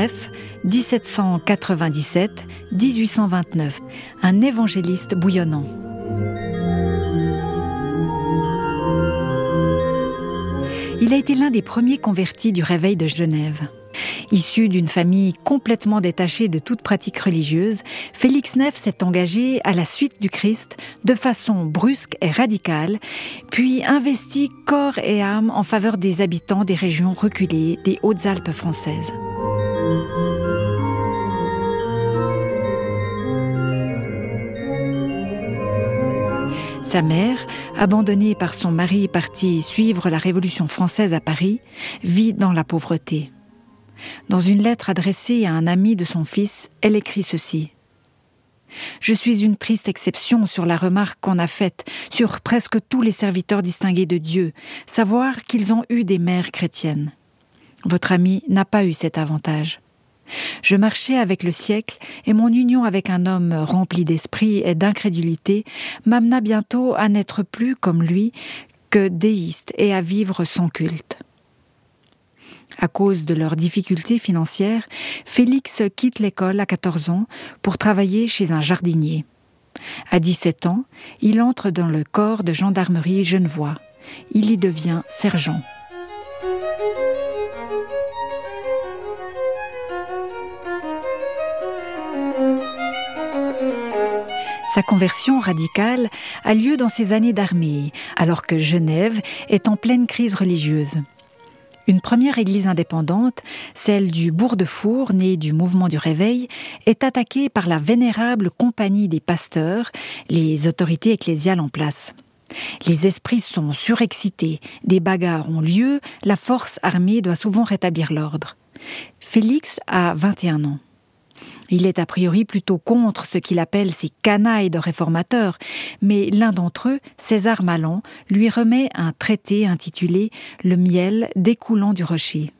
Neff, 1797-1829, un évangéliste bouillonnant. Il a été l'un des premiers convertis du réveil de Genève. Issu d'une famille complètement détachée de toute pratique religieuse, Félix Neff s'est engagé à la suite du Christ de façon brusque et radicale, puis investi corps et âme en faveur des habitants des régions reculées des Hautes-Alpes françaises. Sa mère, abandonnée par son mari parti suivre la Révolution française à Paris, vit dans la pauvreté. Dans une lettre adressée à un ami de son fils, elle écrit ceci. Je suis une triste exception sur la remarque qu'on a faite sur presque tous les serviteurs distingués de Dieu, savoir qu'ils ont eu des mères chrétiennes. Votre ami n'a pas eu cet avantage. Je marchais avec le siècle et mon union avec un homme rempli d'esprit et d'incrédulité m'amena bientôt à n'être plus comme lui que déiste et à vivre sans culte. À cause de leurs difficultés financières, Félix quitte l'école à 14 ans pour travailler chez un jardinier. À 17 ans, il entre dans le corps de gendarmerie genevois. Il y devient sergent. Sa conversion radicale a lieu dans ses années d'armée, alors que Genève est en pleine crise religieuse. Une première église indépendante, celle du Bourg de Four, née du mouvement du Réveil, est attaquée par la vénérable compagnie des pasteurs, les autorités ecclésiales en place. Les esprits sont surexcités, des bagarres ont lieu, la force armée doit souvent rétablir l'ordre. Félix a 21 ans. Il est a priori plutôt contre ce qu'il appelle ces canailles de réformateurs, mais l'un d'entre eux, César Malan, lui remet un traité intitulé Le miel découlant du rocher.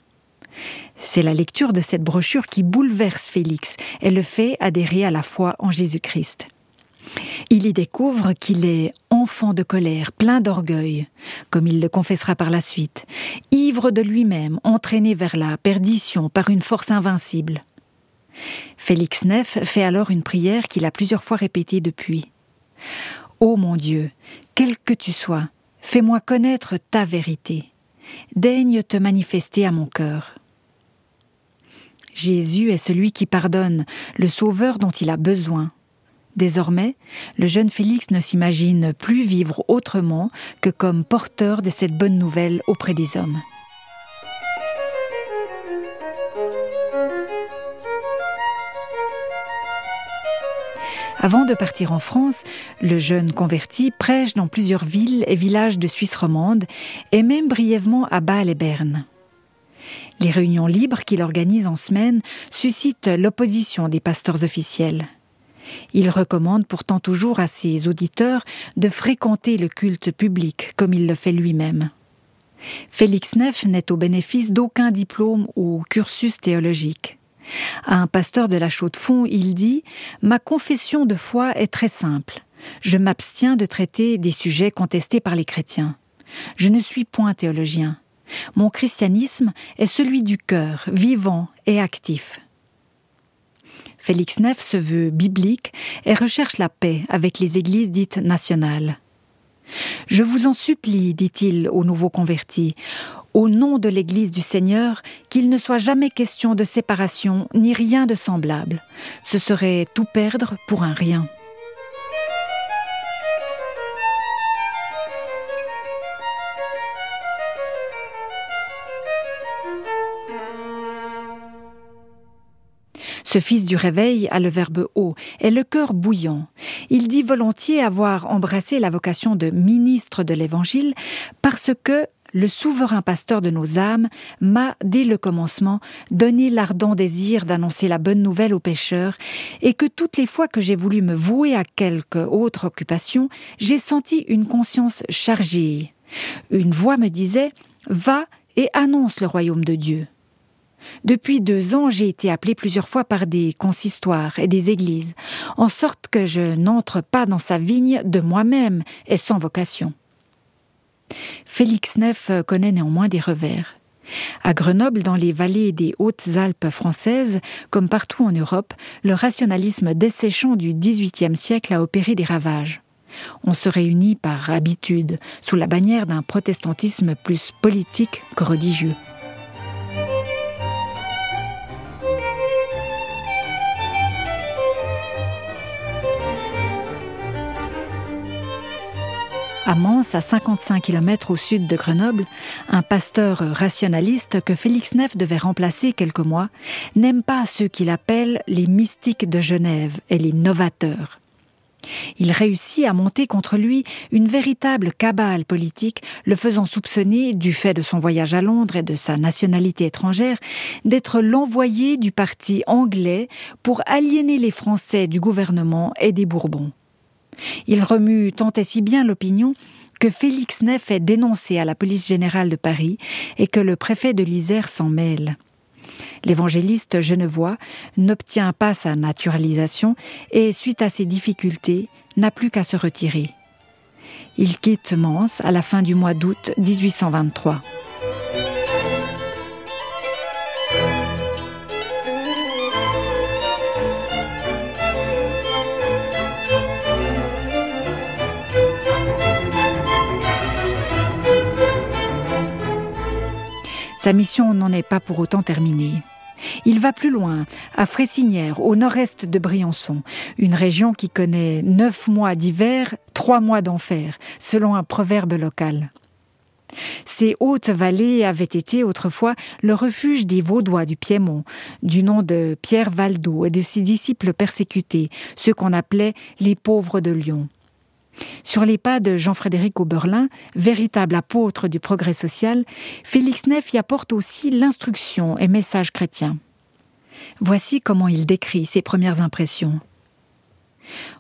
C'est la lecture de cette brochure qui bouleverse Félix et le fait adhérer à la foi en Jésus-Christ. Il y découvre qu'il est enfant de colère, plein d'orgueil, comme il le confessera par la suite, ivre de lui-même, entraîné vers la perdition par une force invincible. Félix Neff fait alors une prière qu'il a plusieurs fois répétée depuis. Ô mon Dieu, quel que tu sois, fais-moi connaître ta vérité. Daigne te manifester à mon cœur. Jésus est celui qui pardonne, le sauveur dont il a besoin. Désormais, le jeune Félix ne s'imagine plus vivre autrement que comme porteur de cette bonne nouvelle auprès des hommes. Avant de partir en France, le jeune converti prêche dans plusieurs villes et villages de Suisse romande et même brièvement à Bâle et Berne. Les réunions libres qu'il organise en semaine suscitent l'opposition des pasteurs officiels. Il recommande pourtant toujours à ses auditeurs de fréquenter le culte public comme il le fait lui-même. Félix Neff n'est au bénéfice d'aucun diplôme ou cursus théologique. À un pasteur de la Chaux-de-Fonds, il dit Ma confession de foi est très simple. Je m'abstiens de traiter des sujets contestés par les chrétiens. Je ne suis point théologien. Mon christianisme est celui du cœur, vivant et actif. Félix Neff se veut biblique et recherche la paix avec les églises dites nationales. Je vous en supplie, dit-il aux nouveaux convertis, au nom de l'Église du Seigneur, qu'il ne soit jamais question de séparation ni rien de semblable. Ce serait tout perdre pour un rien. Ce fils du réveil a le verbe haut et le cœur bouillant. Il dit volontiers avoir embrassé la vocation de ministre de l'Évangile parce que le souverain pasteur de nos âmes m'a, dès le commencement, donné l'ardent désir d'annoncer la bonne nouvelle aux pécheurs, et que toutes les fois que j'ai voulu me vouer à quelque autre occupation, j'ai senti une conscience chargée. Une voix me disait Va et annonce le royaume de Dieu. Depuis deux ans, j'ai été appelé plusieurs fois par des consistoires et des églises, en sorte que je n'entre pas dans sa vigne de moi-même et sans vocation. Félix Neff connaît néanmoins des revers. À Grenoble, dans les vallées des Hautes-Alpes françaises, comme partout en Europe, le rationalisme desséchant du XVIIIe siècle a opéré des ravages. On se réunit par habitude, sous la bannière d'un protestantisme plus politique que religieux. À Mans, à 55 km au sud de Grenoble, un pasteur rationaliste que Félix Neff devait remplacer quelques mois n'aime pas ceux qu'il appelle les mystiques de Genève et les novateurs. Il réussit à monter contre lui une véritable cabale politique, le faisant soupçonner, du fait de son voyage à Londres et de sa nationalité étrangère, d'être l'envoyé du parti anglais pour aliéner les Français du gouvernement et des Bourbons. Il remue tant et si bien l'opinion que Félix Neff est dénoncé à la police générale de Paris et que le préfet de l'Isère s'en mêle. L'évangéliste genevois n'obtient pas sa naturalisation et, suite à ses difficultés, n'a plus qu'à se retirer. Il quitte Mans à la fin du mois d'août 1823. Sa mission n'en est pas pour autant terminée. Il va plus loin, à Fressinière, au nord-est de Briançon, une région qui connaît neuf mois d'hiver, trois mois d'enfer, selon un proverbe local. Ces hautes vallées avaient été autrefois le refuge des Vaudois du Piémont, du nom de Pierre Valdo et de ses disciples persécutés, ceux qu'on appelait les pauvres de Lyon. Sur les pas de Jean-Frédéric Oberlin, véritable apôtre du progrès social, Félix Neff y apporte aussi l'instruction et message chrétien. Voici comment il décrit ses premières impressions.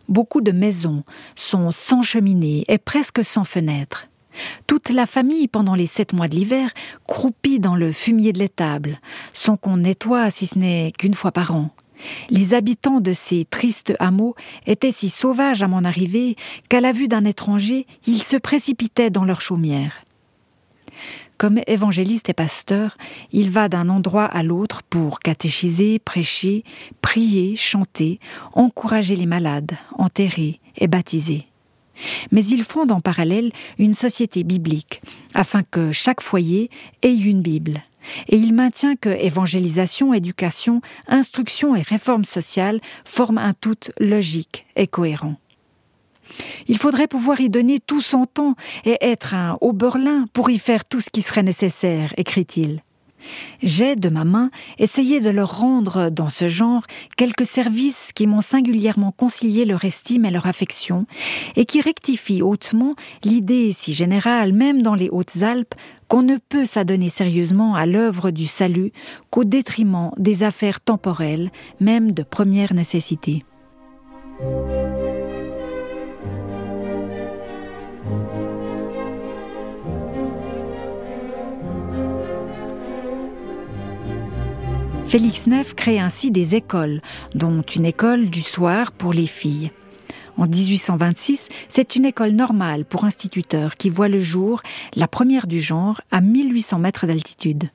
Beaucoup de maisons sont sans cheminée et presque sans fenêtres. Toute la famille, pendant les sept mois de l'hiver, croupit dans le fumier de l'étable, sans qu'on nettoie si ce n'est qu'une fois par an. Les habitants de ces tristes hameaux étaient si sauvages à mon arrivée qu'à la vue d'un étranger, ils se précipitaient dans leur chaumière. Comme évangéliste et pasteur, il va d'un endroit à l'autre pour catéchiser, prêcher, prier, chanter, encourager les malades, enterrer et baptiser. Mais il fonde en parallèle une société biblique, afin que chaque foyer ait une Bible et il maintient que évangélisation, éducation, instruction et réforme sociale forment un tout logique et cohérent. Il faudrait pouvoir y donner tout son temps et être un Oberlin pour y faire tout ce qui serait nécessaire, écrit-il. J'ai, de ma main, essayé de leur rendre, dans ce genre, quelques services qui m'ont singulièrement concilié leur estime et leur affection, et qui rectifient hautement l'idée si générale, même dans les Hautes-Alpes, qu'on ne peut s'adonner sérieusement à l'œuvre du salut qu'au détriment des affaires temporelles, même de première nécessité. Félix Neff crée ainsi des écoles, dont une école du soir pour les filles. En 1826, c'est une école normale pour instituteurs qui voit le jour, la première du genre, à 1800 mètres d'altitude.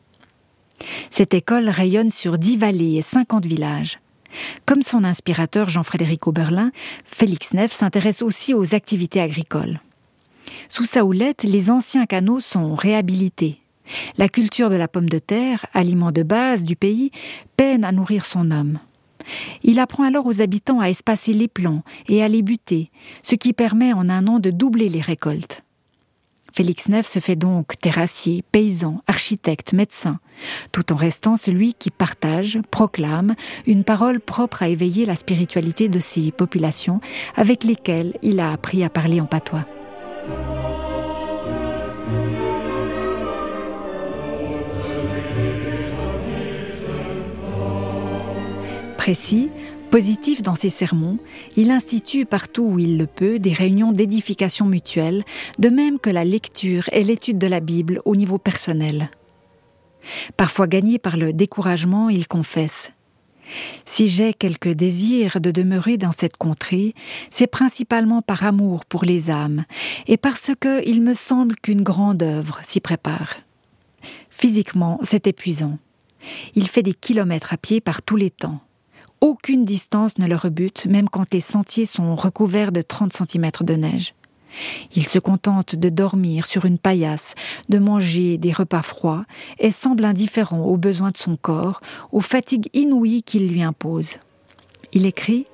Cette école rayonne sur dix vallées et 50 villages. Comme son inspirateur Jean-Frédéric Oberlin, Félix Neff s'intéresse aussi aux activités agricoles. Sous sa houlette, les anciens canaux sont réhabilités. La culture de la pomme de terre, aliment de base du pays, peine à nourrir son homme. Il apprend alors aux habitants à espacer les plants et à les buter, ce qui permet en un an de doubler les récoltes. Félix Neff se fait donc terrassier, paysan, architecte, médecin, tout en restant celui qui partage, proclame une parole propre à éveiller la spiritualité de ces populations avec lesquelles il a appris à parler en patois. Précis, positif dans ses sermons, il institue partout où il le peut des réunions d'édification mutuelle, de même que la lecture et l'étude de la Bible au niveau personnel. Parfois gagné par le découragement, il confesse si j'ai quelque désir de demeurer dans cette contrée, c'est principalement par amour pour les âmes, et parce que il me semble qu'une grande œuvre s'y prépare. Physiquement, c'est épuisant. Il fait des kilomètres à pied par tous les temps. Aucune distance ne le rebute, même quand les sentiers sont recouverts de 30 cm de neige. Il se contente de dormir sur une paillasse, de manger des repas froids, et semble indifférent aux besoins de son corps, aux fatigues inouïes qu'il lui impose. Il écrit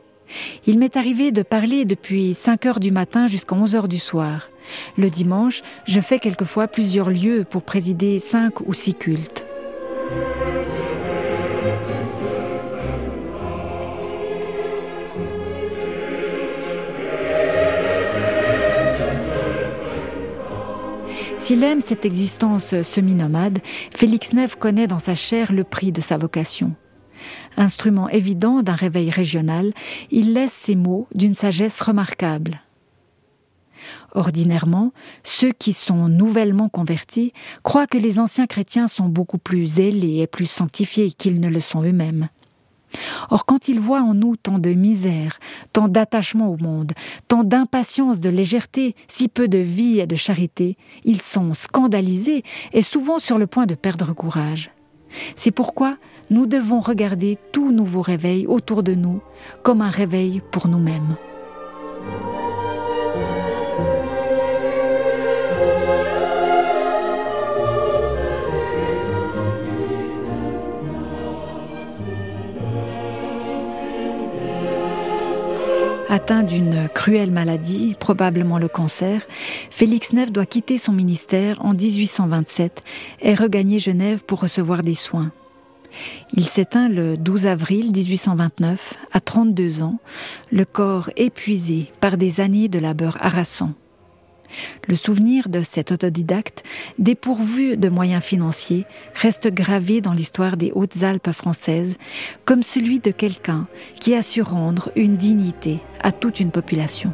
Il m'est arrivé de parler depuis 5 heures du matin jusqu'à 11 heures du soir. Le dimanche, je fais quelquefois plusieurs lieux pour présider cinq ou six cultes. S'il aime cette existence semi-nomade, Félix Neff connaît dans sa chair le prix de sa vocation. Instrument évident d'un réveil régional, il laisse ses mots d'une sagesse remarquable. Ordinairement, ceux qui sont nouvellement convertis croient que les anciens chrétiens sont beaucoup plus zélés et plus sanctifiés qu'ils ne le sont eux-mêmes. Or, quand ils voient en nous tant de misère, tant d'attachement au monde, tant d'impatience, de légèreté, si peu de vie et de charité, ils sont scandalisés et souvent sur le point de perdre courage. C'est pourquoi nous devons regarder tout nouveau réveil autour de nous comme un réveil pour nous-mêmes. Atteint d'une cruelle maladie, probablement le cancer, Félix Neff doit quitter son ministère en 1827 et regagner Genève pour recevoir des soins. Il s'éteint le 12 avril 1829, à 32 ans, le corps épuisé par des années de labeur harassant. Le souvenir de cet autodidacte, dépourvu de moyens financiers, reste gravé dans l'histoire des Hautes-Alpes françaises comme celui de quelqu'un qui a su rendre une dignité à toute une population.